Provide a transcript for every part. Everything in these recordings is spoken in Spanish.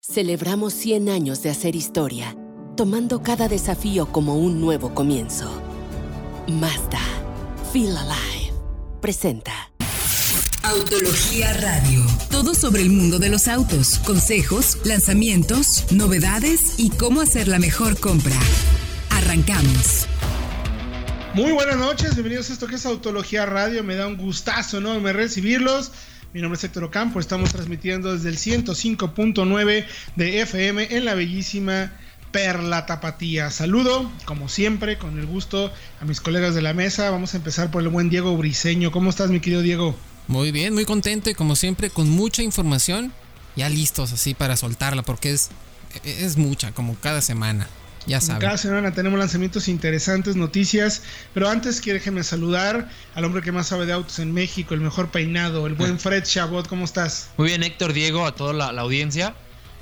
Celebramos 100 años de hacer historia, tomando cada desafío como un nuevo comienzo. Mazda, Feel Alive, presenta. Autología Radio. Todo sobre el mundo de los autos, consejos, lanzamientos, novedades y cómo hacer la mejor compra. Arrancamos. Muy buenas noches, bienvenidos a esto que es Autología Radio. Me da un gustazo enorme recibirlos. Mi nombre es Héctor Ocampo, estamos transmitiendo desde el 105.9 de FM en la bellísima Perla Tapatía. Saludo, como siempre, con el gusto a mis colegas de la mesa. Vamos a empezar por el buen Diego Briseño. ¿Cómo estás, mi querido Diego? Muy bien, muy contento y como siempre con mucha información, ya listos así para soltarla porque es, es mucha, como cada semana. Ya saben. Cada semana tenemos lanzamientos interesantes, noticias, pero antes déjeme saludar al hombre que más sabe de autos en México, el mejor peinado, el buen Fred Chabot, ¿cómo estás? Muy bien, Héctor, Diego, a toda la, la audiencia.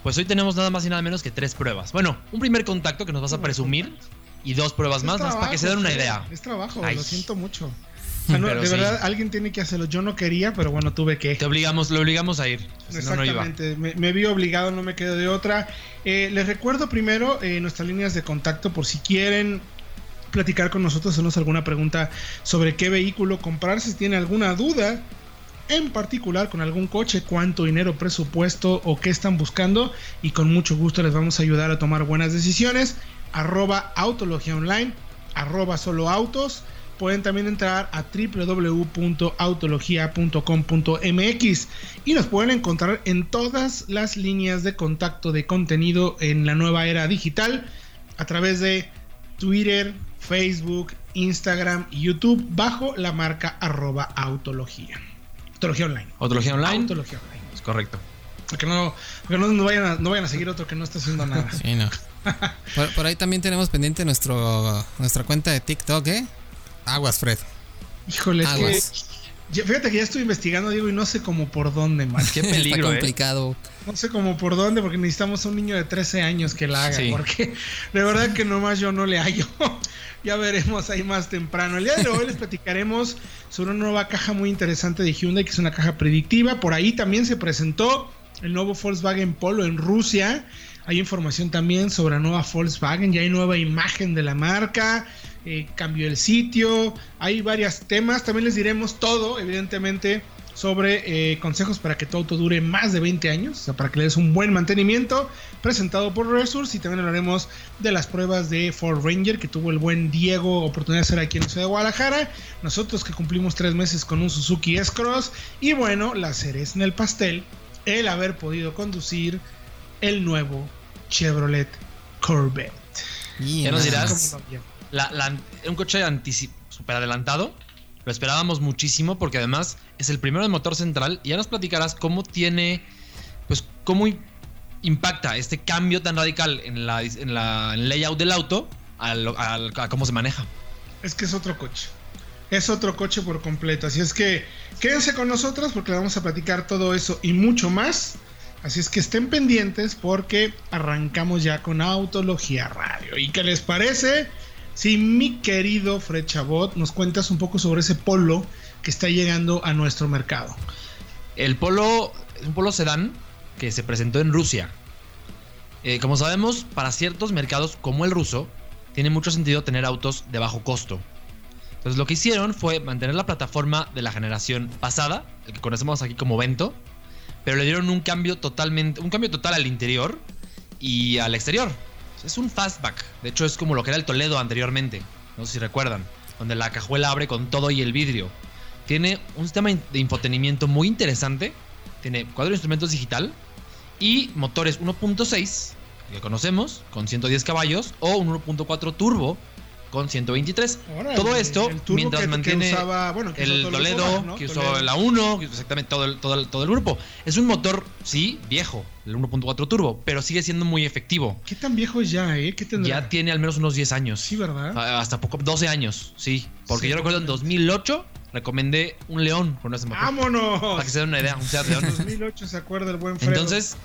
Pues hoy tenemos nada más y nada menos que tres pruebas. Bueno, un primer contacto que nos vas a presumir y dos pruebas más, más para que se den una idea. Es trabajo, lo siento mucho. O sea, no, de verdad, alguien tiene que hacerlo. Yo no quería, pero bueno, tuve que. Te obligamos, lo obligamos a ir. Exactamente, no, no me, me, vi obligado, no me quedo de otra. Eh, les recuerdo primero eh, nuestras líneas de contacto por si quieren platicar con nosotros, hacernos alguna pregunta sobre qué vehículo comprar, si tienen alguna duda en particular con algún coche, cuánto dinero, presupuesto o qué están buscando y con mucho gusto les vamos a ayudar a tomar buenas decisiones. Arroba Autología Online, arroba solo autos pueden también entrar a www.autologia.com.mx y nos pueden encontrar en todas las líneas de contacto de contenido en la nueva era digital a través de Twitter, Facebook, Instagram y YouTube bajo la marca arroba autología. Autología online. Autología online. Autología online. Es correcto. Porque no, porque no, no, vayan a, no vayan a seguir otro que no está haciendo nada. Sí, no. por, por, ahí también tenemos pendiente nuestro, nuestra cuenta de TikTok, ¿eh? Aguas, Fred. Híjole, es Aguas. que. Fíjate que ya estoy investigando, Diego, y no sé cómo por dónde, man. Qué peligro. Está complicado. ¿eh? No sé cómo por dónde, porque necesitamos a un niño de 13 años que la haga. Sí. Porque de verdad que nomás yo no le hallo. ya veremos ahí más temprano. El día de hoy les platicaremos sobre una nueva caja muy interesante de Hyundai, que es una caja predictiva. Por ahí también se presentó el nuevo Volkswagen Polo en Rusia. Hay información también sobre la nueva Volkswagen, ya hay nueva imagen de la marca, eh, cambió el sitio, hay varios temas, también les diremos todo, evidentemente, sobre eh, consejos para que tu auto dure más de 20 años, o sea, para que le des un buen mantenimiento, presentado por Resource y también hablaremos de las pruebas de Ford Ranger que tuvo el buen Diego oportunidad de hacer aquí en la ciudad de Guadalajara, nosotros que cumplimos tres meses con un Suzuki S-Cross y bueno, la cereza en el pastel, el haber podido conducir el nuevo Chevrolet Corvette. ¿Qué yeah, nos dirás? La, un coche super adelantado. Lo esperábamos muchísimo porque además es el primero de motor central. Y ya nos platicarás cómo tiene, pues cómo impacta este cambio tan radical en la, en la layout del auto a, lo, a, a cómo se maneja. Es que es otro coche. Es otro coche por completo. Así es que quédense con nosotros porque le vamos a platicar todo eso y mucho más Así es que estén pendientes porque arrancamos ya con Autología Radio. ¿Y qué les parece? Si mi querido Fred Chabot nos cuentas un poco sobre ese polo que está llegando a nuestro mercado. El polo es un polo sedán que se presentó en Rusia. Eh, como sabemos, para ciertos mercados como el ruso, tiene mucho sentido tener autos de bajo costo. Entonces lo que hicieron fue mantener la plataforma de la generación pasada, el que conocemos aquí como Vento, pero le dieron un cambio totalmente, un cambio total al interior y al exterior. Es un fastback. De hecho, es como lo que era el Toledo anteriormente. No sé si recuerdan. Donde la cajuela abre con todo y el vidrio. Tiene un sistema de infotenimiento muy interesante. Tiene cuadro de instrumentos digital. Y motores 1.6, que conocemos, con 110 caballos. O un 1.4 turbo, con 123. Ahora, todo el, esto el mientras que, mantiene que usaba, bueno, que el Toledo, ¿no? que usó Toledo. la 1, exactamente todo el, todo, todo el grupo. Es un motor, sí, viejo, el 1.4 turbo, pero sigue siendo muy efectivo. ¿Qué tan viejo es ya, eh? ¿Qué tendrá? Ya tiene al menos unos 10 años. Sí, ¿verdad? Hasta poco, 12 años, sí. Porque sí, yo recuerdo en 2008 recomendé un León con ese motor. ¡Vámonos! Para que se den una idea, un Seat León. En 2008 se acuerda el buen Fredo. Entonces,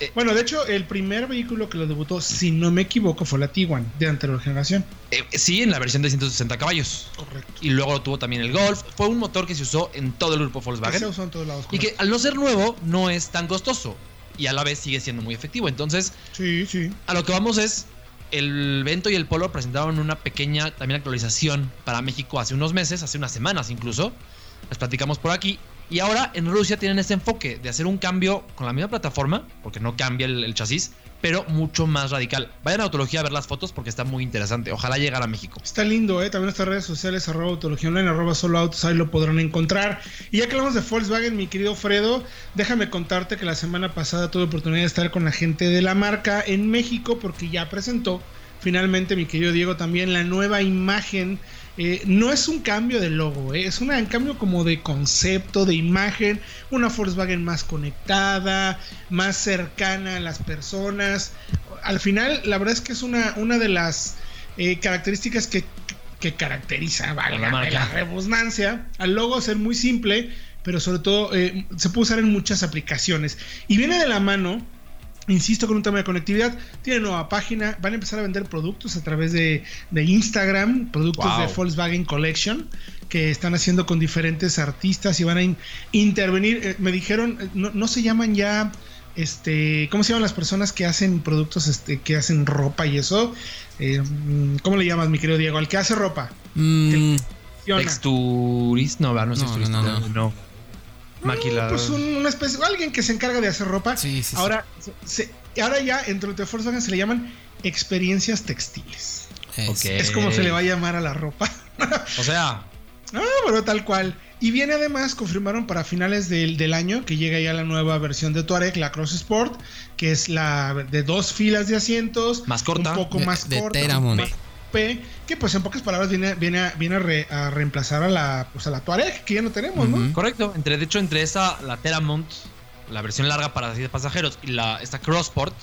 eh, bueno, de hecho, el primer vehículo que lo debutó, si no me equivoco, fue la Tiguan de anterior generación. Eh, sí, en la versión de 160 caballos. Correcto. Y luego tuvo también el Golf. Fue un motor que se usó en todo el grupo Volkswagen. Que se usó en todos lados. Y que al no ser nuevo, no es tan costoso. y a la vez sigue siendo muy efectivo. Entonces, sí, sí. a lo que vamos es, el Vento y el Polo presentaron una pequeña también actualización para México hace unos meses, hace unas semanas incluso. Les platicamos por aquí. Y ahora en Rusia tienen ese enfoque de hacer un cambio con la misma plataforma, porque no cambia el, chasis, pero mucho más radical. Vayan a Autología a ver las fotos porque está muy interesante. Ojalá llegara a México. Está lindo, ¿eh? También nuestras redes sociales, arroba Autología Online, arroba Solo Autos, ahí lo podrán encontrar. Y ya que hablamos de Volkswagen, mi querido Fredo, déjame contarte que la semana pasada tuve oportunidad de estar con la gente de la marca en México porque ya presentó finalmente, mi querido Diego, también la nueva imagen eh, no es un cambio de logo, eh, es un cambio como de concepto, de imagen, una Volkswagen más conectada, más cercana a las personas. Al final, la verdad es que es una, una de las eh, características que, que caracteriza la, la rebusnancia al logo ser muy simple, pero sobre todo se puede usar en muchas aplicaciones. Y viene de la mano Insisto con un tema de conectividad. Tiene nueva página. Van a empezar a vender productos a través de, Instagram. Productos de Volkswagen Collection. Que están haciendo con diferentes artistas y van a intervenir. Eh, me dijeron, eh, no, se llaman ya. Este, ¿cómo se llaman las personas que hacen productos, este, que hacen ropa y eso? Eh, ¿Cómo le llamas, mi querido Diego? Al que hace ropa. Mm, texturista, no, no, no, no, no. Maquilador. Pues una especie, alguien que se encarga de hacer ropa. Sí, sí, ahora, ahora ya entre de Volkswagen se le llaman experiencias textiles. Es como se le va a llamar a la ropa. o sea. Ah, bueno, tal cual. Y viene además, confirmaron para finales del, año que llega ya la nueva versión de Touareg, la Cross Sport, que es la de dos filas de asientos. Más corta. Un poco más corta que pues en pocas palabras viene, viene, a, viene a, reemplazar a la, pues a la Touareg, que ya no tenemos, ¿no? Correcto. Entre, de hecho, entre esa, la Teramont, la versión larga para de pasajeros, y la, esta Crossport,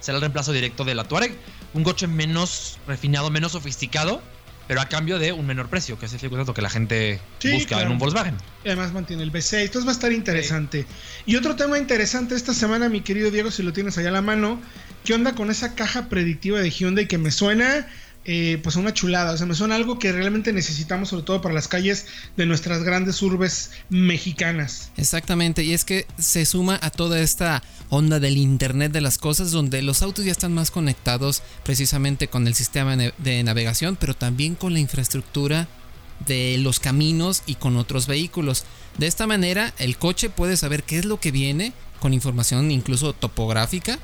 será el reemplazo directo de la Touareg. Un coche menos refinado, menos sofisticado, pero a cambio de un menor precio, que es el que la gente busca en un Volkswagen. Y además mantiene el V6, entonces va a estar interesante. Y otro tema interesante esta semana, mi querido Diego, si lo tienes allá a la mano, ¿qué onda con esa caja predictiva de Hyundai que me suena eh, pues una chulada. O sea, me suena algo que realmente necesitamos, sobre todo para las calles de nuestras grandes urbes mexicanas. Exactamente, y es que se suma a toda esta onda del Internet de las cosas, donde los autos ya están más conectados precisamente con el sistema de navegación, pero también con la infraestructura de los caminos y con otros vehículos. De esta manera, el coche puede saber qué es lo que viene, con información incluso topográfica,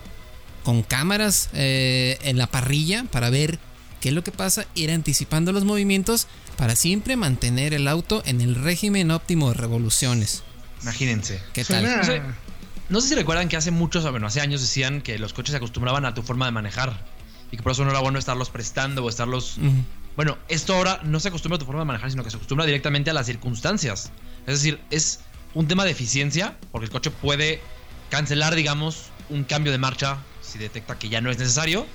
con cámaras eh, en la parrilla para ver ¿Qué es lo que pasa? Ir anticipando los movimientos para siempre mantener el auto en el régimen óptimo de revoluciones. Imagínense. ¿Qué tal? No sé, si recuerdan que hace muchos, bueno, hace años decían que los coches se acostumbraban a tu forma de manejar y que por eso no era bueno estarlos prestando o estarlos... Bueno, esto ahora no se acostumbra a tu forma de manejar, sino que se acostumbra directamente a las circunstancias. Es decir, es un tema de eficiencia, porque el coche puede cancelar, digamos, un cambio de marcha si detecta que ya no es necesario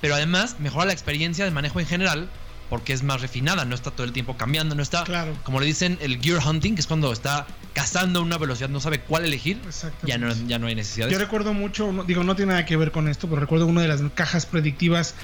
pero además mejora la experiencia de manejo en general porque es más refinada, no está todo el tiempo cambiando, no está, como le dicen, el gear hunting, que es cuando está cazando una velocidad, no sabe cuál elegir, ya no, ya no hay necesidad. Yo recuerdo mucho, digo, no tiene nada que ver con esto, pero recuerdo una de las cajas predictivas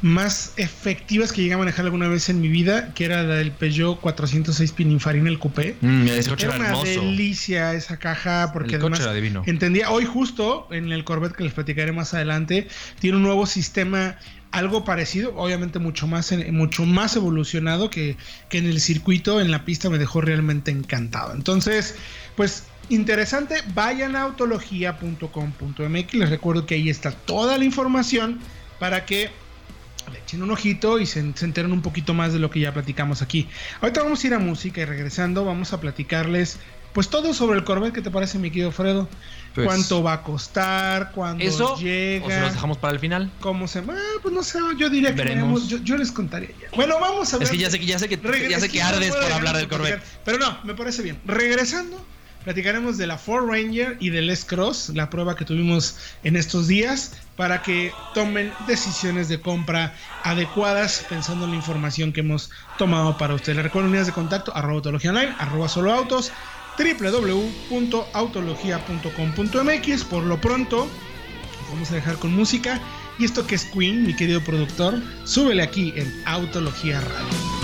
más efectivas que llegué a manejar alguna vez en mi vida, que era la del Peugeot 406 Pininfarina, el coupé. Mm, era, una delicia esa caja, porque además entendía, hoy justo en el Corvette que les platicaré más adelante, tiene un nuevo sistema algo parecido, obviamente mucho más, mucho más evolucionado que, que en el circuito, en la pista me dejó realmente encantado. Entonces, pues interesante, vayan a autología.com.mx, les recuerdo que ahí está toda la información para que le echen un ojito y se, enteren un poquito más de lo que ya platicamos aquí. Ahorita vamos a ir a música y regresando vamos a platicarles pues todo sobre el Corvette, ¿qué te parece, mi querido Fredo? Pues, ¿Cuánto va a costar? ¿Cuándo ¿Eso, llega? ¿O se los dejamos para el final? ¿Cómo se va? Ah, pues no sé, yo diría que yo, yo, les contaría ya. Bueno, vamos a ver. Es que ya sé que, ya sé que, ya sé que ardes por hablar del Corvette. Pero no, me parece bien. Regresando, platicaremos de la Ford Ranger y del S-Cross, la prueba que tuvimos en estos días, para que tomen decisiones de compra adecuadas pensando en la información que hemos tomado para ustedes. Les recuerdo unidades de contacto, arroba online, arroba solo autos www.autologia.com.mx. Por lo pronto, vamos a dejar con música. Y esto que es Queen, mi querido productor, súbele aquí en Autología Radio.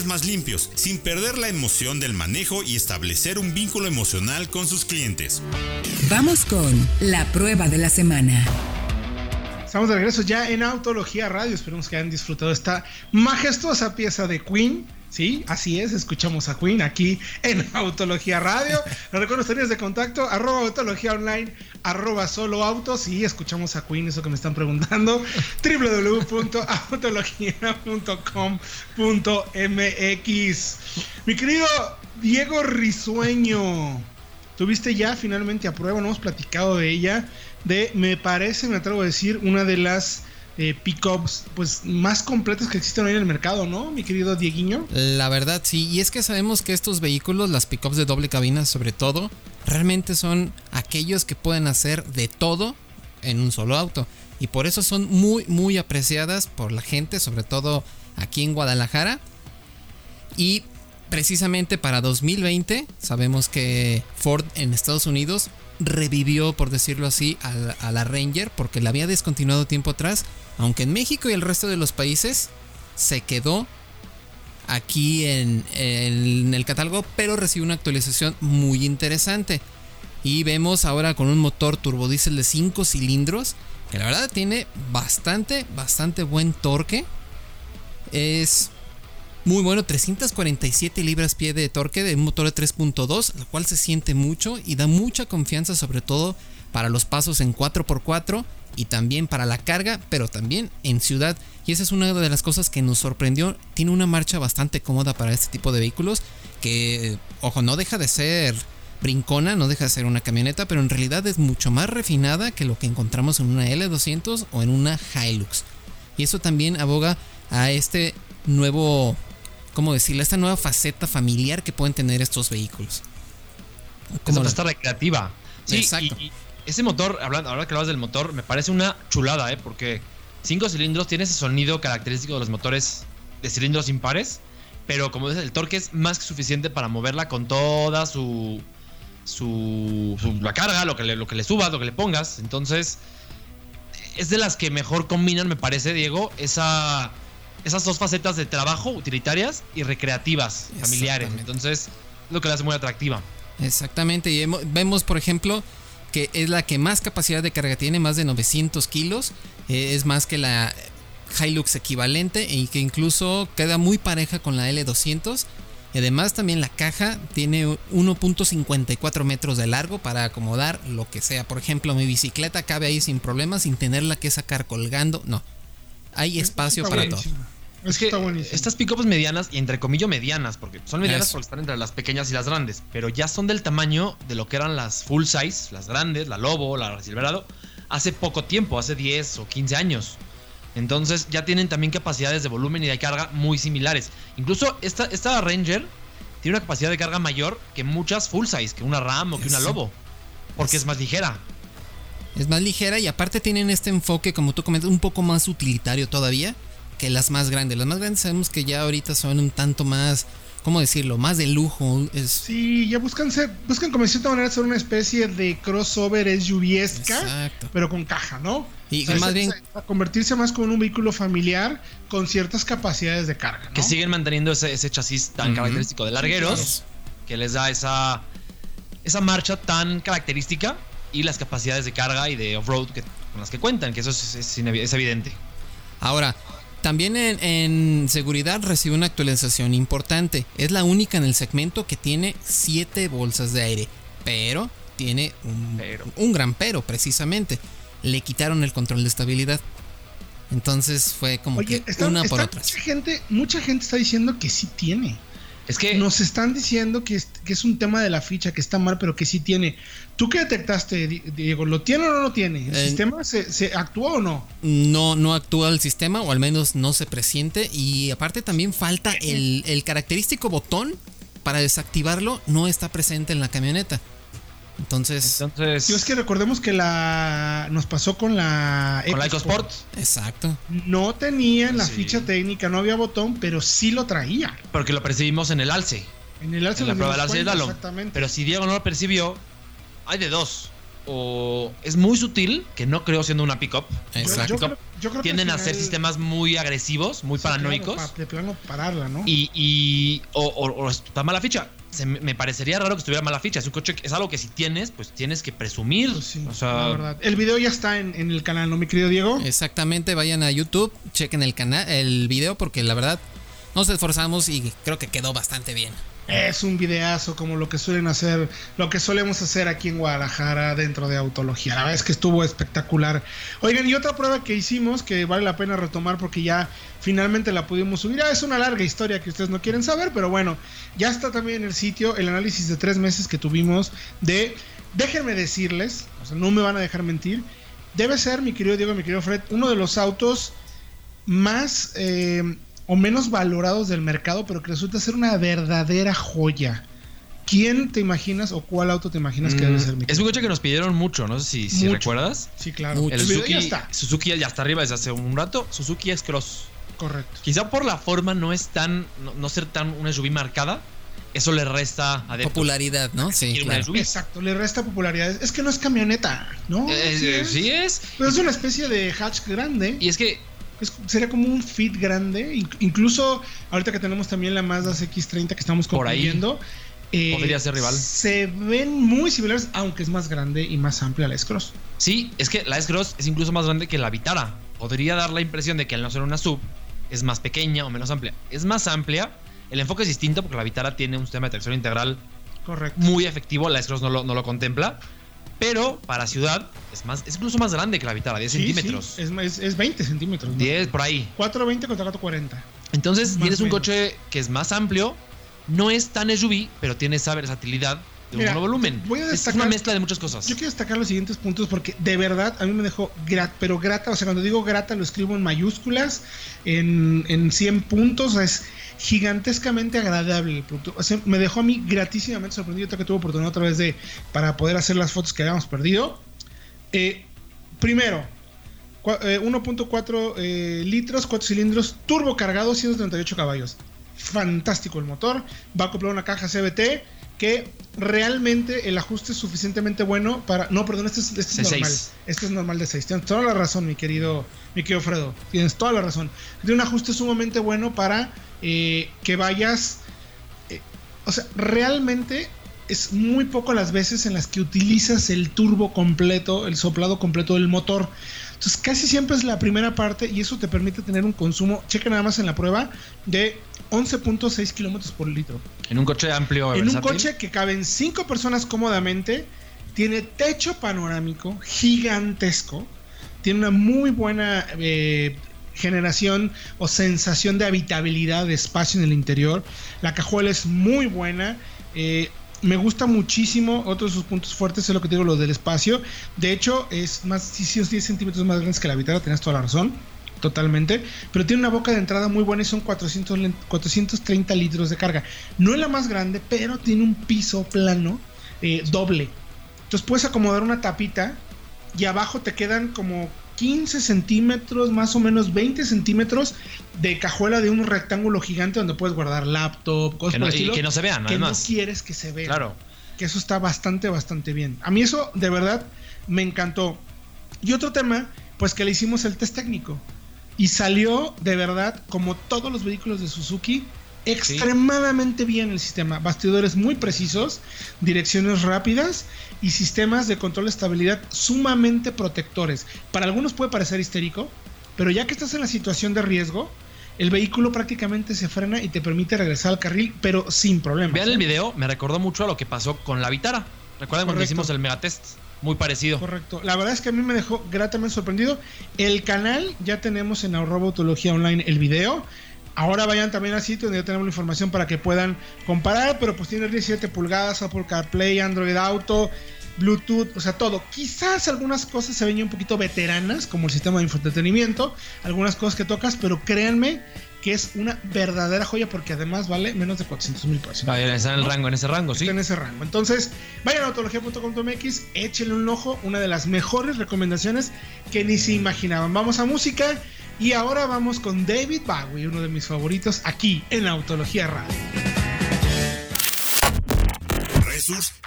más limpios, sin perder la emoción del manejo y establecer un vínculo emocional con sus clientes. Vamos con la prueba de la semana. Estamos de regreso ya en Autología Radio. Esperemos que hayan disfrutado esta majestuosa pieza de Queen. Sí, así es, escuchamos a Queen aquí en Autología Radio. Los recuerdos de contacto, arroba Autología Online, arroba Solo Autos y escuchamos a Queen, eso que me están preguntando, www.autologia.com.mx. Mi querido Diego Risueño, tuviste ya finalmente a prueba, no hemos platicado de ella, de, me parece, me atrevo a decir, una de las eh, pickups pues más completas que existen hoy en el mercado, ¿no, mi querido Dieguiño? La verdad, sí, y es que sabemos que estos vehículos, las pickups de doble cabina sobre todo, realmente son aquellos que pueden hacer de todo en un solo auto. Y por eso son muy, muy apreciadas por la gente, sobre todo aquí en Guadalajara. Y precisamente para 2020 sabemos que Ford en Estados Unidos revivió, por decirlo así, a, la Ranger porque la había descontinuado tiempo atrás, aunque en México y el resto de los países se quedó aquí en, en el catálogo, pero recibió una actualización muy interesante. Y vemos ahora con un motor turbodiesel de 5 cilindros, que la verdad tiene bastante, bastante buen torque. Es muy bueno, 347 libras pie de torque de un motor de 3.2, lo cual se siente mucho y da mucha confianza sobre todo para los pasos en 4x4 y también para la carga, pero también en ciudad. Y esa es una de las cosas que nos sorprendió. Tiene una marcha bastante cómoda para este tipo de vehículos que, ojo, no deja de ser brincona, no deja de ser una camioneta, pero en realidad es mucho más refinada que lo que encontramos en una L200 o en una Hilux. Y eso también aboga a este nuevo ¿cómo decirlo? Esta nueva faceta familiar que pueden tener estos vehículos. Como esta recreativa. Sí, Exacto. Y, ese motor, hablando, ahora que hablas del motor, me parece una chulada, ¿eh? Porque cinco cilindros tiene ese sonido característico de los motores de cilindros impares. Pero como dices, el torque es más que suficiente para moverla con toda su. su. la carga, lo que, le, lo que le subas, lo que le pongas. Entonces. Es de las que mejor combinan, me parece, Diego, esa esas dos facetas de trabajo utilitarias y recreativas, familiares. Entonces, lo que la hace muy atractiva. Exactamente, y vemos, por ejemplo, que es la que más capacidad de carga tiene, más de 900 kilos, eh, es más que la Hilux equivalente y que incluso queda muy pareja con la L200. Y además también la caja tiene 1.54 metros de largo para acomodar lo que sea. Por ejemplo, mi bicicleta cabe ahí sin problemas, sin tenerla que sacar colgando. No, hay espacio para todo. Es que estas pickups medianas, y entre comillas medianas, porque son medianas porque están entre las pequeñas y las grandes, pero ya son del tamaño de lo que eran las full size, las grandes, la Lobo, la Silverado, hace poco tiempo, hace 10 o 15 años. Entonces ya tienen también capacidades de volumen y de carga muy similares. Incluso esta, esta Ranger tiene una capacidad de carga mayor que muchas full size, que una RAM o que una Lobo, porque es más ligera. Es más ligera y aparte tienen este enfoque, como tú comentas, un poco más utilitario todavía que las más grandes. Las más grandes sabemos que ya ahorita son un tanto más, ¿cómo decirlo? Más de lujo. Es... Sí, ya buscan ser, buscan como de cierta manera ser una especie de crossover SUVesca, pero con caja, ¿no? Y más bien a convertirse más como en un vehículo familiar con ciertas capacidades de carga. Que siguen manteniendo ese, chasis tan característico de largueros, que les da esa, esa marcha tan característica y las capacidades de carga y de off-road con las que cuentan, que eso es, evidente. Ahora, También en, seguridad recibe una actualización importante. Es la única en el segmento que tiene 7 bolsas de aire. Pero tiene un, un gran pero, precisamente. Le quitaron el control de estabilidad. Entonces fue como que una por otra. Mucha gente, mucha gente está diciendo que sí tiene. Es que nos están diciendo que es, un tema de la ficha, que está mal, pero que sí tiene. ¿Tú qué detectaste, Diego? ¿Lo tiene o no lo tiene? ¿El sistema se, se, actúa o no? No, no actúa el sistema, o al menos no se presiente. Y aparte también falta el, el característico botón para desactivarlo, no está presente en la camioneta. Entonces, Entonces es que recordemos que la nos pasó con la con la EcoSport. Exacto. No tenía la ficha técnica, no había botón, pero sí lo traía. Porque lo percibimos en el alce. En el alce en la prueba del alce Exactamente. Pero si Diego no lo percibió, hay de dos. O es muy sutil, que no creo siendo una pickup. Exacto. Tienden a ser sistemas muy agresivos, muy paranoicos. de plano pararla, ¿no? Y, y o, o está mala ficha me parecería raro que estuviera mala ficha. Es un coche, es algo que si tienes, pues tienes que presumir. Pues o sea, El video ya está en, el canal, ¿no, mi querido Diego? Exactamente, vayan a YouTube, chequen el canal, el video, porque la verdad nos esforzamos y creo que quedó bastante bien. Es un videazo como lo que suelen hacer, lo que solemos hacer aquí en Guadalajara dentro de Autología. La verdad es que estuvo espectacular. Oigan, y otra prueba que hicimos que vale la pena retomar porque ya finalmente la pudimos subir. Es una larga historia que ustedes no quieren saber, pero bueno, ya está también en el sitio el análisis de tres meses que tuvimos de, déjenme decirles, o sea, no me van a dejar mentir, debe ser, mi querido Diego, mi querido Fred, uno de los autos más... Eh, o menos valorados del mercado, pero que resulta ser una verdadera joya. ¿Quién te imaginas o cuál auto te imaginas que debe mm, ser? Es un coche que nos pidieron mucho, no sé si, recuerdas. Sí, claro. El Suzuki, ya está. Suzuki ya está arriba desde hace un rato. Suzuki es cross. Correcto. Quizá por la forma no es tan, no, ser tan una SUV marcada, eso le resta popularidad, ¿no? Sí, Exacto, le resta popularidad. Es que no es camioneta, ¿no? Eh, sí, es. Pero es una especie de hatch grande. Y es que sería como un fit grande. Incluso ahorita que tenemos también la Mazda CX30 que estamos compitiendo. Eh, podría ser rival. Se ven muy similares, aunque es más grande y más amplia la S-Cross. Sí, es que la S-Cross es incluso más grande que la Vitara. Podría dar la impresión de que al no ser una sub es más pequeña o menos amplia. Es más amplia. El enfoque es distinto porque la Vitara tiene un sistema de tracción integral Correcto. muy efectivo. La S-Cross no lo, no lo contempla. Pero para ciudad es más es incluso más grande que la Vitara, 10 centímetros. Es, es, 20 centímetros. 10 por ahí. 420 contra 440. Entonces tienes un coche que es más amplio, no es tan SUV, pero tiene esa versatilidad de un nuevo volumen. Voy a destacar, es una mezcla de muchas cosas. Yo quiero destacar los siguientes puntos porque de verdad a mí me dejó grata, pero grata, o sea, cuando digo grata lo escribo en mayúsculas, en, en 100 puntos, es gigantescamente agradable el producto. me dejó a mí gratísimamente sorprendido que tuve oportunidad otra vez de para poder hacer las fotos que habíamos perdido. Eh, primero, 1.4 eh, eh, litros, 4 cilindros, turbo cargado, 138 caballos. Fantástico el motor. Va a acoplado una caja CBT que realmente el ajuste es suficientemente bueno para. No, perdón, este es, este normal. Este es normal de 6. Tienes toda la razón, mi querido, mi querido Fredo. Tienes toda la razón. Tiene un ajuste sumamente bueno para eh, que vayas... Eh, o sea, realmente es muy poco las veces en las que utilizas el turbo completo, el soplado completo del motor. Entonces casi siempre es la primera parte y eso te permite tener un consumo, cheque nada más en la prueba, de 11.6 kilómetros por litro. En un coche amplio. En un coche que caben 5 personas cómodamente, tiene techo panorámico gigantesco, tiene una muy buena eh, generación o sensación de habitabilidad de espacio en el interior. La cajuela es muy buena. Eh, me gusta muchísimo. Otro de sus puntos fuertes es lo que digo, lo del espacio. De hecho, es más, 10 centímetros más grande que la Vitara, tienes toda la razón. Totalmente. Pero tiene una boca de entrada muy buena y son 400, 430 litros de carga. No es la más grande, pero tiene un piso plano eh, doble. Entonces puedes acomodar una tapita y abajo te quedan como 15 centímetros, más o menos 20 centímetros de cajuela de un rectángulo gigante donde puedes guardar laptop, cosas que no, Y que no se vean, Que no quieres que se vean. Claro. Que eso está bastante, bastante bien. A mí eso de verdad me encantó. Y otro tema, pues que le hicimos el test técnico. Y salió de verdad, como todos los vehículos de Suzuki, extremadamente bien el sistema. Bastidores muy precisos, direcciones rápidas y sistemas de control de estabilidad sumamente protectores. Para algunos puede parecer histérico, pero ya que estás en la situación de riesgo, el vehículo prácticamente se frena y te permite regresar al carril, pero sin problemas. Vean ¿eh? el video, me recordó mucho a lo que pasó con la Vitara. Recuerden cuando hicimos el megatest, muy parecido. Correcto. La verdad es que a mí me dejó gratamente sorprendido. El canal ya tenemos en autología online el video. Ahora vayan también al sitio donde ya tenemos la información para que puedan comparar, pero pues tiene 17 pulgadas, Apple CarPlay, Android Auto, Bluetooth, o sea, todo. Quizás algunas cosas se ven ya un poquito veteranas, como el sistema de infoentretenimiento, algunas cosas que tocas, pero créanme que es una verdadera joya porque además vale menos de 400 mil pesos. Está en el rango, en ese rango, sí. Está en ese rango. Entonces, vayan a autología.com.mx, échenle un ojo, una de las mejores recomendaciones que ni se imaginaban. Vamos a música y ahora vamos con David Bowie, uno de mis favoritos aquí en Autología Radio.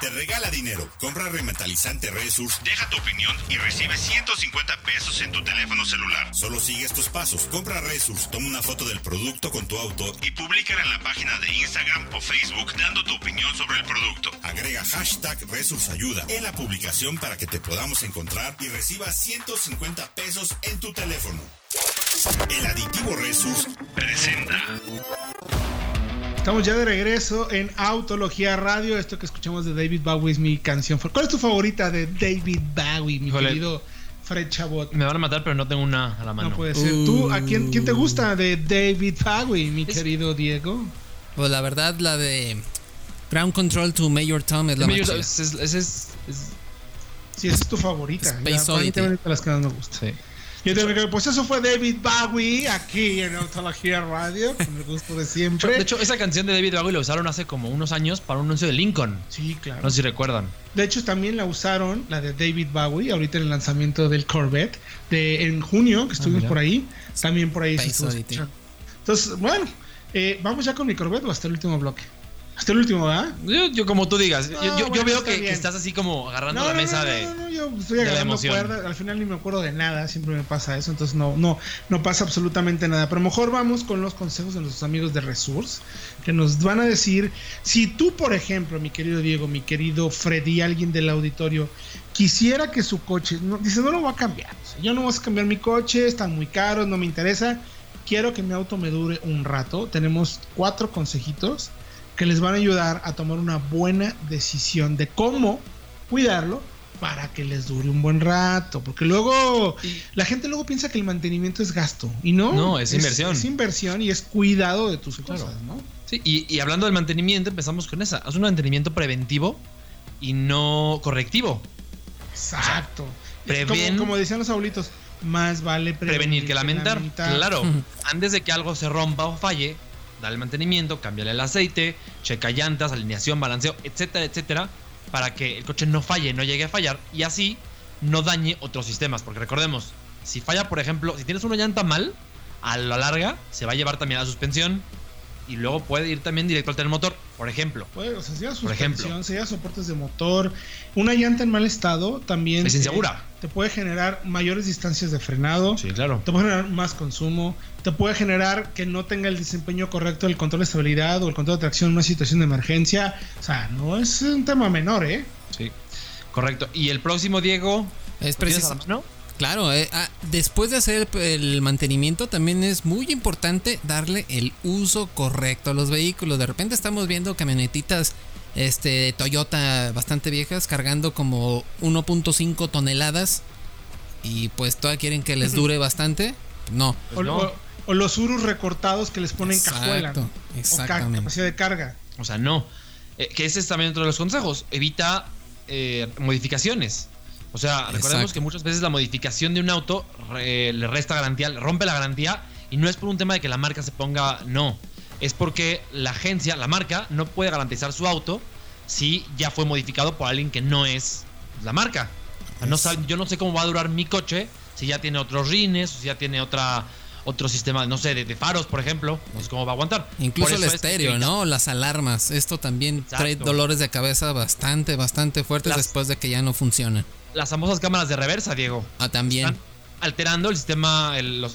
Te regala dinero. Compra remetalizante Resource, deja tu opinión y recibe 150 pesos en tu teléfono celular. Solo sigue estos pasos. Compra Resource, toma una foto del producto con tu auto y públicala en la página de Instagram o Facebook dando tu opinión sobre el producto. Agrega hashtag Resource Ayuda en la publicación para que te podamos encontrar y recibas 150 pesos en tu teléfono. El aditivo Resource presenta. Estamos ya de regreso en Autología Radio. Esto que escuchamos de David Bowie es mi canción. ¿Cuál es tu favorita de David Bowie, mi Híjole. querido Fred Chabot? Me van a matar, pero no tengo una a la mano. No puede ser. ¿Tú, a quién, quién te gusta de David Bowie, mi querido Diego? Pues la verdad, la de Ground Control to Major Tom es la más es, es- ese es- es- Sí, esa es tu favorita. Space Ya, para mí también las que más me gusta. sí. Yo que- pues eso fue David Bowie aquí en Autología Radio, con el gusto de siempre. De hecho, esa canción de David Bowie la usaron hace como unos años para un anuncio de Lincoln. sí, claro. No sé si recuerdan. De hecho, también la usaron, la de David Bowie, ahorita en el lanzamiento del Corvette, de, en junio, que estuvimos mira. por ahí. También por ahí se estuvo. Entonces, bueno, eh, vamos ya con mi Corvette o hasta el último bloque. Hasta el último, ¿verdad? Yo, yo como tú digas, yo, No, yo- yo bueno, veo que, que estás así como agarrando la mesa no, de... no, no, yo estoy la agarrando cuerda, al final ni me acuerdo de nada, siempre me pasa eso, entonces no, no, no pasa absolutamente nada. Pero mejor vamos con los consejos de nuestros amigos de Resource, que nos van a decir, si tú, por ejemplo, mi querido Diego, mi querido Freddy, alguien del auditorio, quisiera que su coche, no, dice, no lo voy a cambiar, o sea, yo no voy a cambiar mi coche, están muy caros, no me interesa, quiero que mi auto me dure un rato, tenemos cuatro consejitos que les van a ayudar a tomar una buena decisión de cómo cuidarlo para que les dure un buen rato. Porque luego la gente luego piensa que el mantenimiento es gasto. Y no. No, es inversión. Es inversión y es cuidado de tus claro. cosas, ¿no? Sí, y, y hablando del mantenimiento, empezamos con esa. Haz un mantenimiento preventivo y no correctivo. Exacto. Como, como decían los abuelitos, más vale prevenir, Prevenir que lamentar. Claro, antes de que algo se rompa o falle, dale mantenimiento, cámbiale el aceite, checa llantas, alineación, balanceo, etcétera, etcétera, para que el coche no falle, no llegue a fallar y así no dañe otros sistemas. Porque recordemos, si falla, por ejemplo, si tienes una llanta mal, a la larga se va a llevar también a la suspensión y luego puede ir también directo al motor, por ejemplo. Pues, o sea, sea Por ejemplo. sea soportes de motor, una llanta en mal estado también Es insegura. te puede generar mayores distancias de frenado, Sí, claro. te puede generar más consumo, te puede generar que no tenga el desempeño correcto del control de estabilidad o el control de tracción en una situación de emergencia. O sea, no es un tema menor, ¿eh? Sí, correcto. Y el próximo, Diego, Es ¿lo tienes preciso. mano? Claro, eh, ah, después de hacer el, el mantenimiento también es muy importante darle el uso correcto a los vehículos. De repente estamos viendo camionetitas este, Toyota bastante viejas cargando como 1.5 toneladas y pues todavía quieren que les dure bastante. No, O, Pues no. o- o los urus recortados que les ponen cajuela. Exacto, ¿no? O ca- exactamente. capacidad de carga. O sea, no. Eh, que ese es también otro de los consejos. Evita eh, modificaciones. O sea, recordemos Exacto. que muchas veces la modificación de un auto eh, le resta garantía, le rompe la garantía y no es por un tema de que la marca se ponga, no. Es porque la agencia, la marca, no puede garantizar su auto si ya fue modificado por alguien que no es la marca. No sabe- yo no sé cómo va a durar mi coche si ya tiene otros rines o si ya tiene otra otro sistema, no sé, de, de faros, por ejemplo. No sé cómo va a aguantar. incluso el eso es que estéreo, ¿no? Las alarmas. Esto también trae dolores de cabeza bastante, bastante fuertes Las- después de que ya no funcionan. Las famosas cámaras de reversa, Diego. Ah, también. Están- alterando el sistema, el,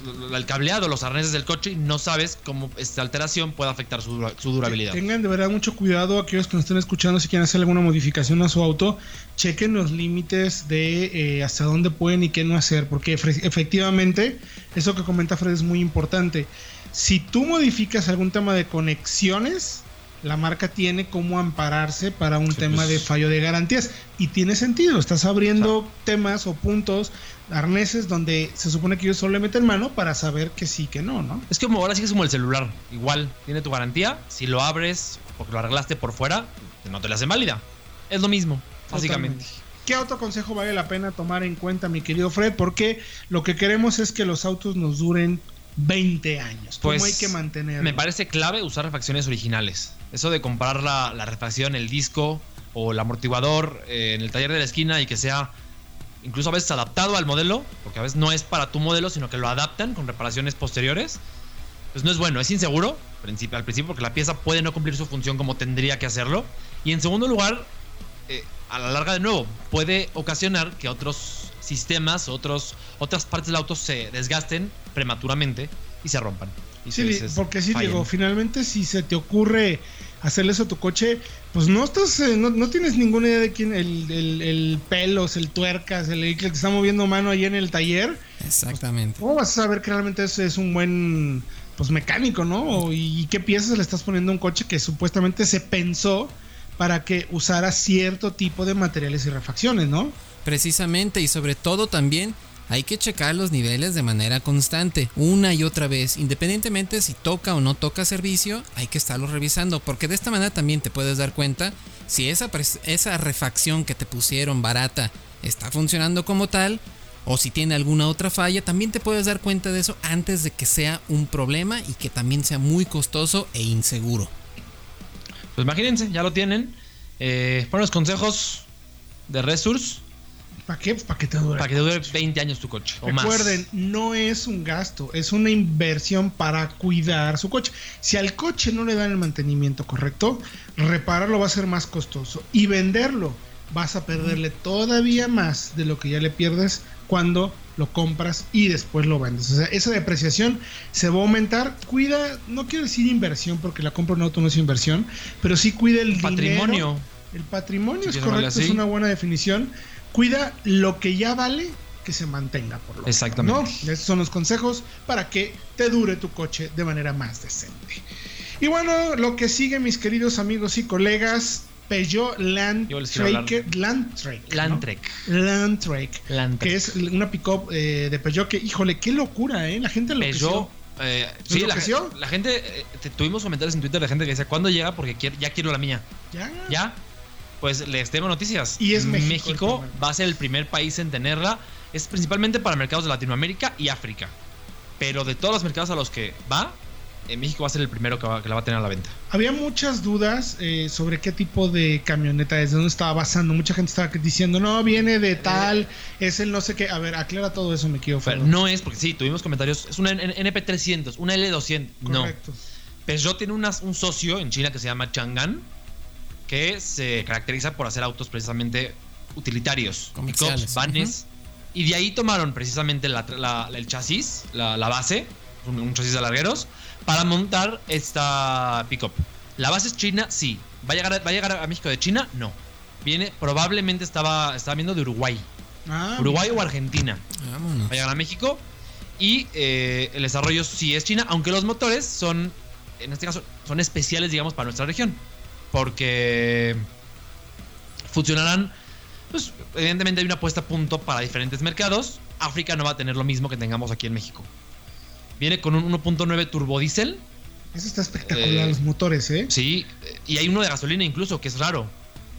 cableado, los arneses del coche y no sabes cómo esta alteración puede afectar su, durabilidad. Tengan de verdad mucho cuidado aquellos que nos estén escuchando si quieren hacer alguna modificación a su auto, chequen los límites de eh, hasta dónde pueden y qué no hacer, porque efectivamente eso que comenta Fred es muy importante. Si tú modificas algún tema de conexiones, la marca tiene cómo ampararse para un tema de pues. fallo de garantías. Y tiene sentido, estás abriendo temas o puntos, arneses donde se supone que ellos solo le meten mano para saber que sí, que no, ¿no? Es como ahora sí que es como el celular. Igual, tiene tu garantía. Si lo abres porque lo arreglaste por fuera, no te la hace válida. Es lo mismo, básicamente. ¿Qué otro consejo vale la pena tomar en cuenta, mi querido Fred? Porque lo que queremos es que los autos nos duren 20 años. ¿Cómo pues, hay que? Me parece clave usar refacciones originales. Eso de comprar la, la refacción, el disco o el amortiguador eh, en el taller de la esquina y que sea incluso a veces adaptado al modelo, porque a veces no es para tu modelo, sino que lo adaptan con reparaciones posteriores, pues no es bueno, es inseguro al principio porque la pieza puede no cumplir su función como tendría que hacerlo. Y en segundo lugar, eh, a la larga de nuevo, puede ocasionar que otros sistemas, otros, otras partes del auto se desgasten prematuramente y se rompan. sí, porque sí, Diego, finalmente si se te ocurre hacerle eso a tu coche, pues no estás, eh, no, tienes ninguna idea de quién, el, el, el pelos, el tuercas, el, que está moviendo mano ahí en el taller. Exactamente. ¿Cómo vas a saber que realmente es, es un buen pues mecánico, ¿no? Y, qué piezas le estás poniendo a un coche que supuestamente se pensó para que usara cierto tipo de materiales y refacciones, ¿no? Precisamente, y sobre todo también hay que checar los niveles de manera constante, una y otra vez, independientemente si toca o no toca servicio, hay que estarlo revisando, porque de esta manera también te puedes dar cuenta si esa, esa refacción que te pusieron barata está funcionando como tal, o si tiene alguna otra falla, también te puedes dar cuenta de eso antes de que sea un problema y que también sea muy costoso e inseguro. Pues imagínense, ya lo tienen. Eh, los consejos de Resource ¿Para qué? Para que te dure. Para que te dure 20 años tu coche. Recuerden, no es un gasto, es una inversión para cuidar su coche. Si al coche no le dan el mantenimiento correcto, repararlo va a ser más costoso. Y venderlo vas a perderle todavía más de lo que ya le pierdes cuando lo compras y después lo vendes. O sea, esa depreciación se va a aumentar. Cuida, no quiero decir inversión porque la compra en auto no es inversión, pero sí cuida el, patrimonio. El patrimonio es correcto, es una buena definición cuida lo que ya vale que se mantenga por lo Exactamente. Menos, ¿no? Estos son los consejos para que te dure tu coche de manera más decente. Y bueno, lo que sigue, mis queridos amigos y colegas, Peugeot Landtrek, Landtrek, Landtrek, Landtrek, que es una pickup eh, de Peugeot que, híjole, qué locura, ¿eh? La gente lo Peugeot, eh, sí, la, la, gente, eh, tuvimos comentarios en Twitter de gente que decía, ¿cuándo llega? Porque ya quiero la mía. Ya. Ya pues les tengo noticias. Y es México. México va a ser el primer país en tenerla. Es principalmente para mercados de Latinoamérica y África. Pero de todos los mercados a los que va, en México va a ser el primero que, la va a tener a la venta. Había muchas dudas eh, sobre qué tipo de camioneta es, de dónde estaba basando. Mucha gente estaba diciendo, no, viene de tal, es el no sé qué. A ver, aclara todo eso, me quiero Pero no es, porque sí, tuvimos comentarios. Es una NP300, una L200. Correcto. No. Peugeot tiene un socio en China que se llama Chang'an que se caracteriza por hacer autos precisamente utilitarios, pickups, vanes. Y de ahí tomaron precisamente el chasis, la, base, un, chasis de largueros, para montar esta pickup. ¿La base es china? Sí. ¿Va a llegar, va a, llegar a México de China? No. Viene, probablemente estaba, estaba viendo de Uruguay. Ah, Uruguay o Argentina. Va a llegar a México. Y eh, el desarrollo sí es China, aunque los motores son, en este caso, son especiales, digamos, para nuestra región porque funcionarán, pues evidentemente hay una puesta a punto para diferentes mercados. África no va a tener lo mismo que tengamos aquí en México. Viene con un 1.9 turbodiesel. Eso está espectacular, los motores, ¿eh? Sí, y hay uno de gasolina incluso, que es raro.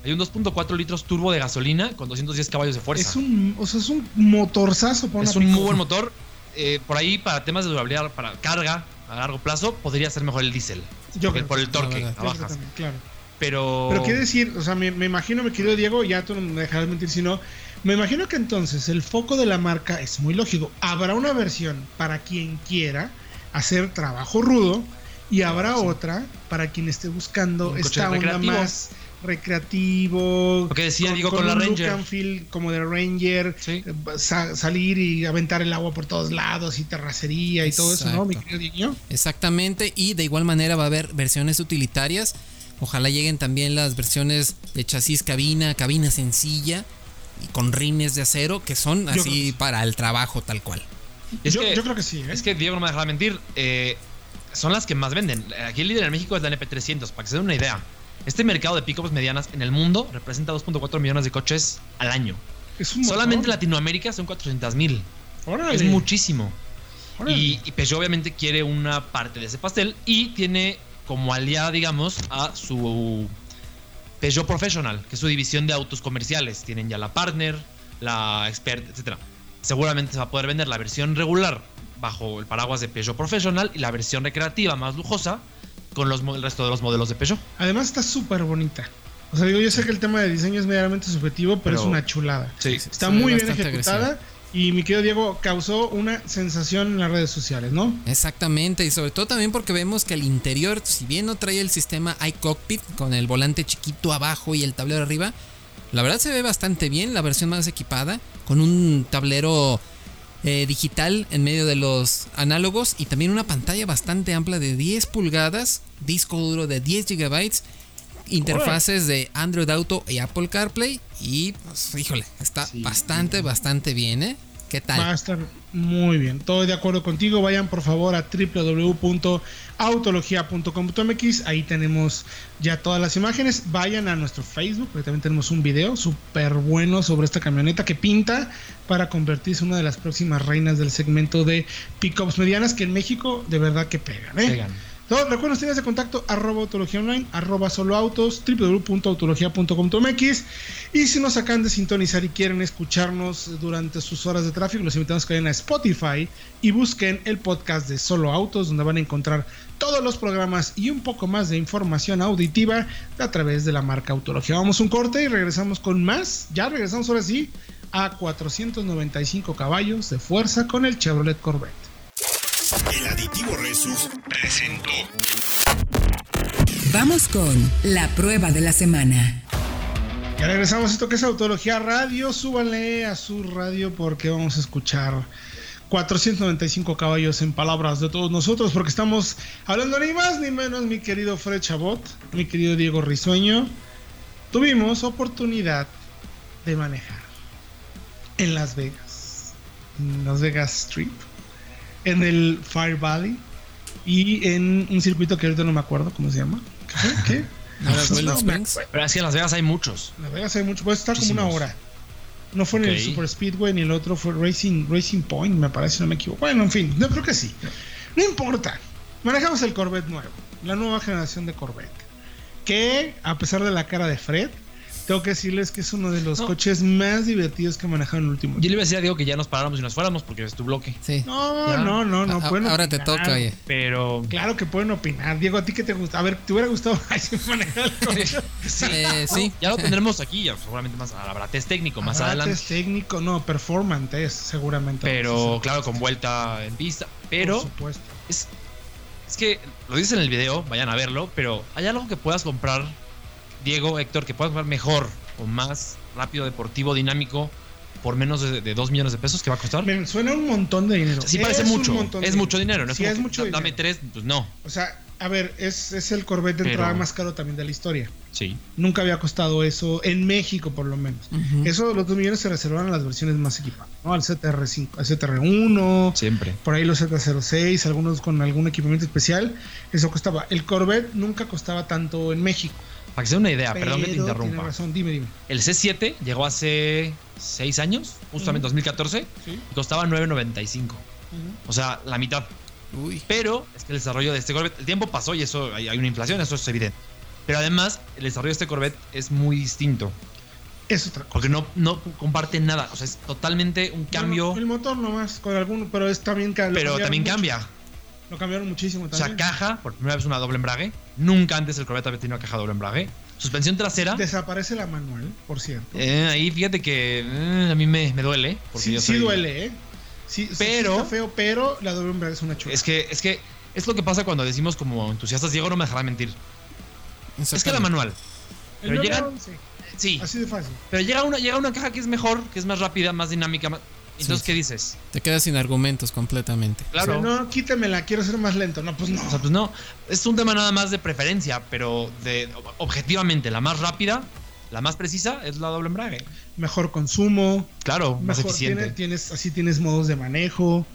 Hay un 2.4 litros turbo de gasolina con 210 caballos de fuerza. Es un, o sea, es un motorzazo. es un muy buen motor. Eh, por ahí, para temas de durabilidad, para carga a largo plazo, podría ser mejor el diésel. Yo por el torque a bajas. Claro. Pero. Pero qué decir, o sea, me, imagino, mi querido Diego, ya tú no me dejarás mentir si no. Me imagino que entonces el foco de la marca es muy lógico. Habrá una versión para quien quiera hacer trabajo rudo y habrá otra para quien esté buscando esta onda más recreativo. Lo que decía Diego con, la Ranger. como de Ranger. Eh, salir y aventar el agua por todos lados y terracería y todo eso, ¿no, mi querido Exactamente. Y de igual manera va a haber versiones utilitarias. Ojalá lleguen también las versiones de chasis cabina, cabina sencilla y con rines de acero que son así para el trabajo tal cual. Yo, creo que sí. ¿eh? Es que Diego no me dejará mentir. Eh, son las que más venden. Aquí el líder en México es la NP300, para que se den una idea. Este mercado de pickups medianas en el mundo representa 2.4 millones de coches al año. Solamente en Latinoamérica son 400 mil. Es muchísimo. Y, y, Peugeot obviamente quiere una parte de ese pastel y tiene como aliada, digamos, a su Peugeot Professional, que es su división de autos comerciales. Tienen ya la Partner, la Expert, etc. Seguramente se va a poder vender la versión regular bajo el paraguas de Peugeot Professional y la versión recreativa más lujosa con los, el resto de los modelos de Peugeot. Además está súper bonita. O sea, digo, yo sé que el tema de diseño es medianamente subjetivo, pero, es una chulada. Sí, está muy bien ejecutada. Y mi querido Diego causó una sensación en las redes sociales, ¿no? Exactamente, y sobre todo también porque vemos que el interior, si bien no trae el sistema iCockpit con el volante chiquito abajo y el tablero arriba, la verdad se ve bastante bien, la versión más equipada, con un tablero eh, digital en medio de los análogos y también una pantalla bastante amplia de 10 pulgadas, disco duro de 10 GB, interfaces de Android Auto y Apple CarPlay y pues híjole, está bastante, bastante bien, ¿eh? ¿Qué tal? Va a estar muy bien. Todo de acuerdo contigo. Vayan por favor a www.autologia.com.mx. Ahí tenemos ya todas las imágenes. Vayan a nuestro Facebook, porque también tenemos un video súper bueno sobre esta camioneta que pinta para convertirse en una de las próximas reinas del segmento de pickups medianas que en México de verdad que pegan. ¿eh? Pegan recuerden ustedes de contacto arroba autología online, arroba soloautos, www.autologia.com.mx y si nos acaban de sintonizar y quieren escucharnos durante sus horas de tráfico, los invitamos a que vayan a Spotify y busquen el podcast de Solo Autos, donde van a encontrar todos los programas y un poco más de información auditiva a través de la marca Autología. Vamos un corte y regresamos con más. Ya regresamos ahora sí a 495 caballos de fuerza con el Chevrolet Corvette. El aditivo Resus presentó. Vamos con la prueba de la semana. Ya regresamos a esto que es Autología Radio. Súbanle a su radio porque vamos a escuchar 495 caballos en palabras de todos nosotros porque estamos hablando ni más ni menos, mi querido Fred Chabot, mi querido Diego Risueño. Tuvimos oportunidad de manejar en Las Vegas, en Las Vegas Strip en el Fire Valley y en un circuito que ahorita no me acuerdo cómo se llama. ¿Qué? Pero así en Las Vegas hay muchos. En Las Vegas hay muchos. Puede estar como una hora. No fue en el Super Speedway ni el otro fue Racing, Racing Point, me parece, no me equivoco. Bueno, en fin, no creo que sí. No importa. Manejamos el Corvette nuevo, la nueva generación de Corvette. Que, a pesar de la cara de Fred, tengo que decirles que es uno de los coches más divertidos que en el último Yo le iba a decir a Diego que ya nos paráramos y nos fuéramos porque es tu bloque. Sí. No, no, no, no. pueden ahora te toca, oye. Pero. Claro que pueden opinar. Diego, ¿a ti qué te gusta? A ver, ¿te hubiera gustado manejar el coche? sí, eh, sí. Ya lo tendremos aquí, ya seguramente más. Habrá test técnico más adelante. Test técnico, no, performance es seguramente. Pero, claro, con vuelta en pista. Pero. Por supuesto. Es, es que lo dices en el video, vayan a verlo, pero ¿hay algo que puedas comprar, Diego, Héctor, que puedas comprar mejor o más rápido, deportivo, dinámico, por menos de, de 2 millones de pesos que va a costar. Me suena un montón de dinero. Sí, parece mucho. Es mucho dinero. No es, mucho Dame tres, pues no. O sea, a ver, es, es el Corvette de entrada más caro también de la historia. Sí. Nunca había costado eso, en México por lo menos. Eso, los 2 millones se reservaron a las versiones más equipadas, ¿no? Al CTR5, al CTR1. Siempre. Por ahí los Z06, algunos con algún equipamiento especial. Eso costaba. El Corvette nunca costaba tanto en México. Para que se una idea, perdón que te interrumpa. Razón, dime, dime. El C7 llegó hace 6 años, justamente en 2014, y costaba 9.95. O sea, la mitad. Uy. Pero es que el desarrollo de este Corvette, el tiempo pasó y eso hay, una inflación, eso es evidente. Pero además, el desarrollo de este Corvette es muy distinto. Es otra Porque no, no comparte nada. O sea, es totalmente un cambio. el motor nomás, con alguno, pero está bien Pero también cambia. Lo cambiaron muchísimo también. O sea, caja, por primera vez una doble embrague. Nunca antes el Corvette había tenido caja doble embrague. Suspensión trasera. Desaparece la manual, por cierto. Eh, ahí fíjate que eh, a mí me, me duele. Porque sí, sí duele, ¿eh? Sí, pero, está feo, pero la doble embrague es una chula. Es que, es que es lo que pasa cuando decimos como entusiastas, Diego no me dejará mentir. Es que la manual Pero llegan, Sí. Así de fácil. Pero llega una, llega una caja que es mejor, que es más rápida, más dinámica. Entonces, ¿qué dices? Te quedas sin argumentos completamente. Claro. no, quítamela, quiero ser más lento. No, pues no. O sea, pues no. Es un tema nada más de preferencia, pero de objetivamente, la más rápida, la más precisa es la doble embrague. Mejor consumo. Claro, más eficiente. tienes, así tienes modos de manejo.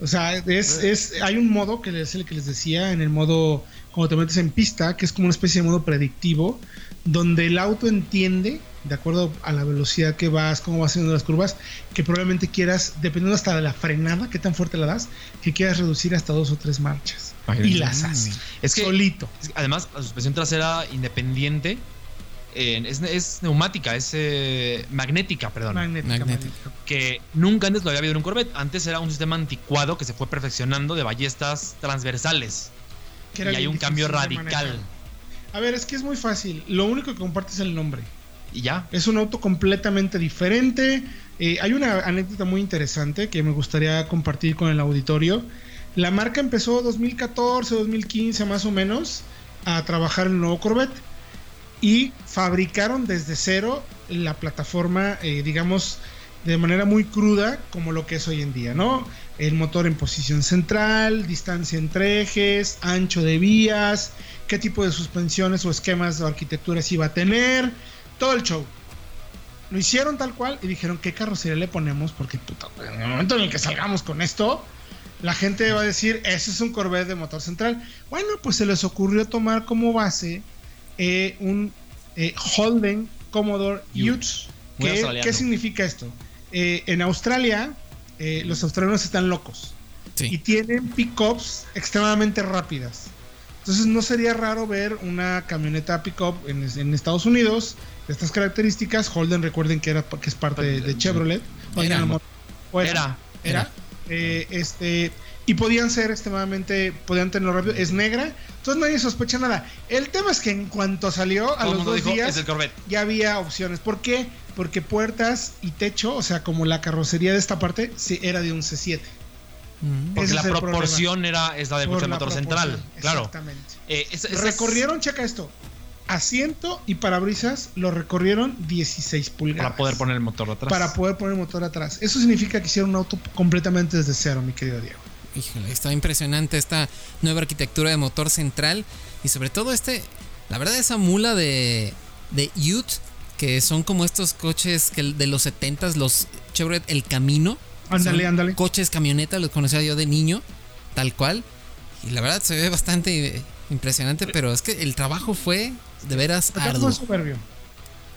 O sea, es, es, hay un modo que es el que les decía, en el modo, como te metes en pista, que es como una especie de modo predictivo, donde el auto entiende, de acuerdo a la velocidad que vas, cómo vas haciendo las curvas, que probablemente quieras, dependiendo hasta de la frenada, qué tan fuerte la das, que quieras reducir hasta dos o tres marchas. Y las hace. Es que, solito. además, la suspensión trasera independiente es, neumática, es eh, magnética, perdón. Magnética, Que nunca antes lo había habido en un Corvette. Antes era un sistema anticuado que se fue perfeccionando de ballestas transversales. y hay un cambio radical. A ver, es que es muy fácil. Lo único que comparte es el nombre. Y ya. Es un auto completamente diferente. Eh, hay una anécdota muy interesante que me gustaría compartir con el auditorio. La marca empezó 2014, 2015 más o menos a trabajar en el nuevo Corvette y fabricaron desde cero la plataforma, eh, digamos, de manera muy cruda como lo que es hoy en día, ¿no? El motor en posición central, distancia entre ejes, ancho de vías, qué tipo de suspensiones o esquemas o arquitecturas iba a tener, todo el show. Lo hicieron tal cual y dijeron qué carrocería le ponemos porque puta, en el momento en el que salgamos con esto, la gente va a decir, ese es un Corvette de motor central. Bueno, pues se les ocurrió tomar como base eh, un eh, Holden Commodore Utes. ¿Qué, significa esto? Eh, en Australia, los australianos están locos y tienen pickups extremadamente rápidas. Entonces no sería raro ver una camioneta pickup en, en Estados Unidos estas características. Holden, recuerden que era que es parte de, Chevrolet. Era. Era. Era. Eh, este y podían ser extremadamente, podían tenerlo rápido. Es negra, entonces nadie sospecha nada. El tema es que en cuanto salió a los dos días, ya había opciones. ¿Por qué? Porque puertas y techo, o sea, como la carrocería de esta parte, sí, era de un C7. Mm. Porque la proporción era es la del motor central. Claro. Exactamente. Eh, recorrieron, checa esto. Asiento y parabrisas lo recorrieron 16 pulgadas. Para poder poner el motor atrás. Para poder poner el motor atrás. Eso significa que hicieron un auto completamente desde cero, mi querido Diego. Híjole, está impresionante esta nueva arquitectura de motor central. Y sobre todo este, la verdad, esa mula de, de Ute, que son como estos coches que de los 70s, los Chevrolet El Camino Ándale, ándale. Coches, camionetas, los conocía yo de niño, tal cual. Y la verdad se ve bastante impresionante, pero es que el trabajo fue de veras arduo. soberbio.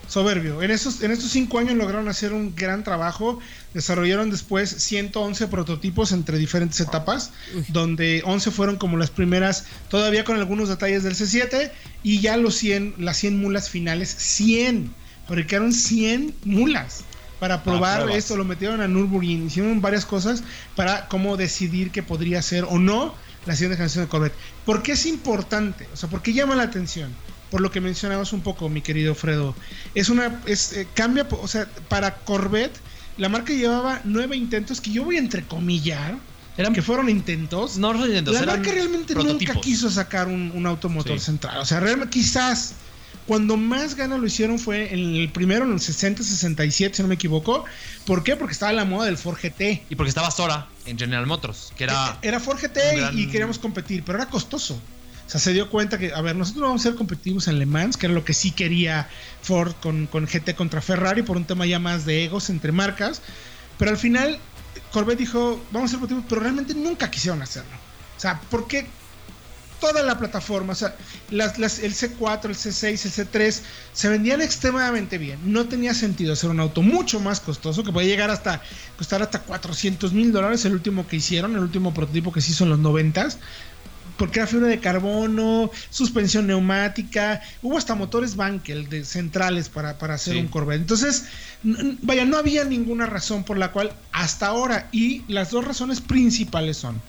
Soberbio. En estos, en estos cinco años lograron hacer un gran trabajo. Desarrollaron después 111 prototipos entre diferentes etapas, donde 11 fueron como las primeras, todavía con algunos detalles del C7, y ya los 100, las 100 mulas finales, 100. Fabricaron 100 mulas para probar esto, lo metieron a Nürburgring, hicieron varias cosas para cómo decidir que podría ser o no la siguiente generación de Corvette. ¿Por qué es importante? O sea, ¿por qué llama la atención? Por lo que mencionabas un poco, mi querido Fredo. Es una, es, eh, cambia, o sea, para Corvette, la marca llevaba nueve intentos que yo voy a entrecomillar. Eran, que fueron intentos. No, no intentos. La marca realmente nunca quiso sacar un, automotor central. O sea, realmente quizás cuando más ganas lo hicieron fue en el primero, en el 60-67, si no me equivoco. ¿Por qué? Porque estaba la moda del Ford GT. Y porque estaba Sora en General Motors, que era... E-, era Ford GT y, queríamos competir, pero era costoso. O sea, se dio cuenta que, a ver, nosotros vamos a ser competitivos en Le Mans, que era lo que sí quería Ford con, con GT contra Ferrari, por un tema ya más de egos entre marcas. Pero al final, Corvette dijo, vamos a ser competitivos, pero realmente nunca quisieron hacerlo. O sea, ¿por qué toda la plataforma, o sea, las, el C4, el C6, el C3 se vendían extremadamente bien. No tenía sentido hacer un auto mucho más costoso, que puede llegar hasta costar hasta 400 mil dólares el último que hicieron, el último prototipo que se hizo en los 90 porque era fibra de carbono, suspensión neumática, hubo hasta motores Bankel de centrales para, para hacer un Corvette. Entonces, vaya, no había ninguna razón por la cual hasta ahora, y las dos razones principales son,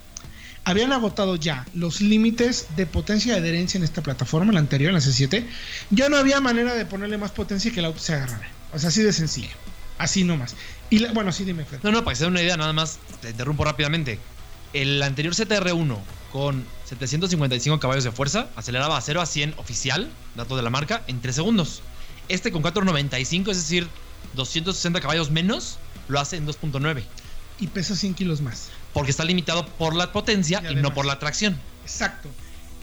habían agotado ya los límites de potencia de adherencia en esta plataforma, la anterior, en la C7. Ya no había manera de ponerle más potencia que el auto se agarrara. O sea, así de sencillo. Así nomás. Y bueno, sí, dime, Fred. No, no, para que se una idea, nada más, te interrumpo rápidamente. El anterior CTR1 con 755 caballos de fuerza aceleraba a 0 a 100 oficial, dato de la marca, en 3 segundos. Este con 495, es decir, 260 caballos menos, lo hace en 2.9. Y pesa 100 kilos más. Porque está limitado por la potencia y, no por la tracción. Exacto.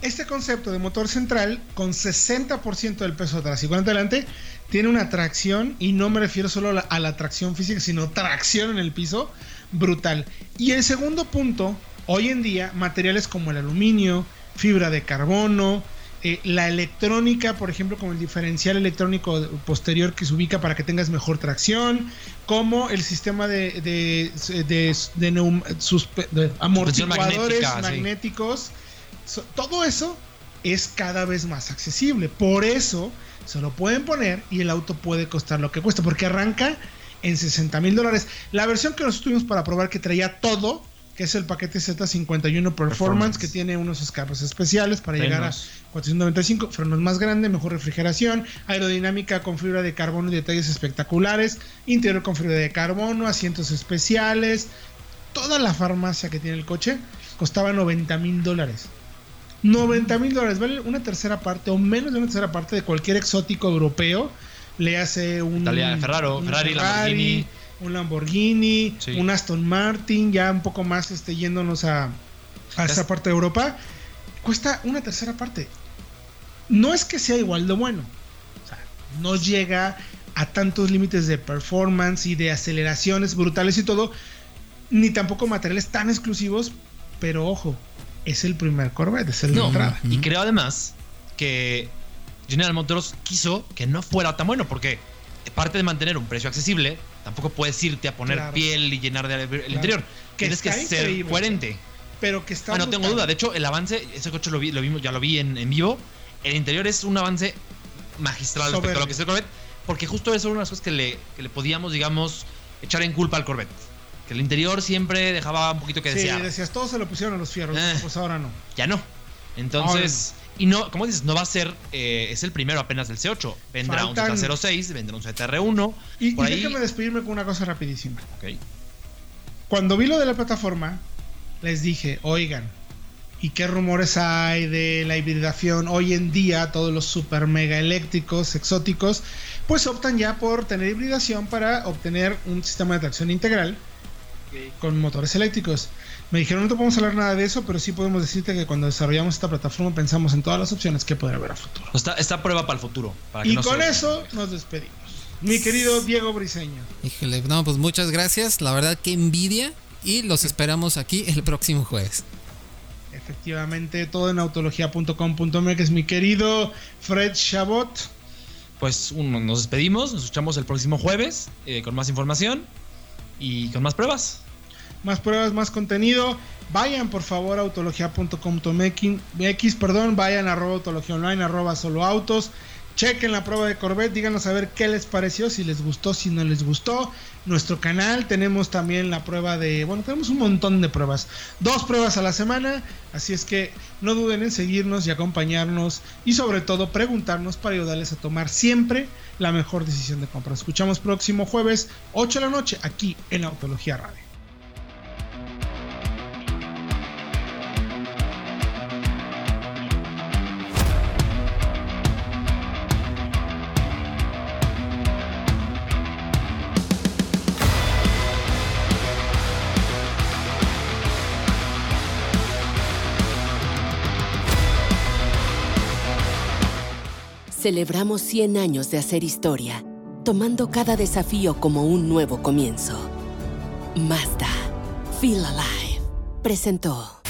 Este concepto de motor central con 60% del peso atrás y 40 adelante tiene una tracción y no me refiero solo a la, tracción física, sino tracción en el piso brutal. Y el segundo punto, hoy en día materiales como el aluminio, fibra de carbono, eh, la electrónica, por ejemplo, como el diferencial electrónico posterior que se ubica para que tengas mejor tracción, como el sistema de, de, amortiguadores magnéticos. todo eso es cada vez más accesible. Por eso se lo pueden poner y el auto puede costar lo que cuesta, porque arranca en 60 mil dólares. La versión que nosotros tuvimos para probar que traía todo que es el paquete Z51 Performance, que tiene unos escapes especiales para llegar a 495, frenos más grandes, mejor refrigeración, aerodinámica con fibra de carbono y detalles espectaculares, interior con fibra de carbono, asientos especiales, toda la farmacia que tiene el coche costaba 90 mil dólares. 90 mil dólares, vale una tercera parte o menos de una tercera parte de cualquier exótico europeo. Le hace un. Italia, Ferraro, Ferrari, Lamborghini un Lamborghini, un Aston Martin, ya un poco más este, yéndonos a, a esa parte de Europa, cuesta una tercera parte. No es que sea igual de bueno, o sea, no llega a tantos límites de performance y de aceleraciones brutales y todo, ni tampoco materiales tan exclusivos, pero ojo, es el primer Corvette, es el de entrada. Y creo además que General Motors quiso que no fuera tan bueno, porque parte de mantener un precio accesible, tampoco puedes irte a poner piel y llenar de, el interior. Tienes que ser coherente. Pero que está. Ah, no tengo duda. De hecho, el avance, ese coche lo, vi, lo vimos, ya lo vi en, vivo. El interior es un avance magistral respecto a lo que es el Corvette. Porque justo eso era una de las cosas que le, que le podíamos, digamos, echar en culpa al Corvette. Que el interior siempre dejaba un poquito que desear. Sí, decías, todos se lo pusieron a los fierros. Eh. pues ahora no. Ya no. Entonces. Y no, como dices, no va a ser, eh, es el primero apenas del C8. Vendrá un Z06, vendrá un ZR1. Y, y déjame despedirme con una cosa rapidísima. Cuando vi lo de la plataforma, les dije, oigan, ¿y qué rumores hay de la hibridación? Hoy en día todos los super mega eléctricos, exóticos, pues optan ya por tener hibridación para obtener un sistema de tracción integral con motores eléctricos. Me dijeron, no te podemos hablar nada de eso, pero sí podemos decirte que cuando desarrollamos esta plataforma pensamos en todas las opciones que puede haber a futuro. Está, esta prueba para el futuro. y con eso nos despedimos. Mi querido Diego Briseño. Híjole, no, pues muchas gracias. La verdad que envidia y los esperamos aquí el próximo jueves. Efectivamente, todo en autología.com.mx, mi querido Fred Chabot. Pues nos despedimos, nos escuchamos el próximo jueves eh, con más información y con más pruebas más pruebas, más contenido. Vayan por favor a autología.com.mx, perdón, vayan a arroba autología online, arroba solo autos. Chequen la prueba de Corvette, díganos a ver qué les pareció, si les gustó, si no les gustó. Nuestro canal tenemos también la prueba de, bueno, tenemos un montón de pruebas, dos pruebas a la semana, así es que no duden en seguirnos y acompañarnos y sobre todo preguntarnos para ayudarles a tomar siempre la mejor decisión de compra. Escuchamos próximo jueves, 8 de la noche, aquí en Autología Radio. Celebramos 100 años de hacer historia, tomando cada desafío como un nuevo comienzo. Mazda, Feel Alive, presentó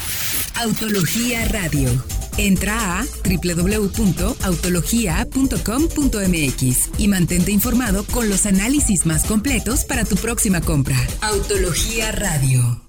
Autología Radio. Entra a www.autologia.com.mx y mantente informado con los análisis más completos para tu próxima compra. Autología Radio.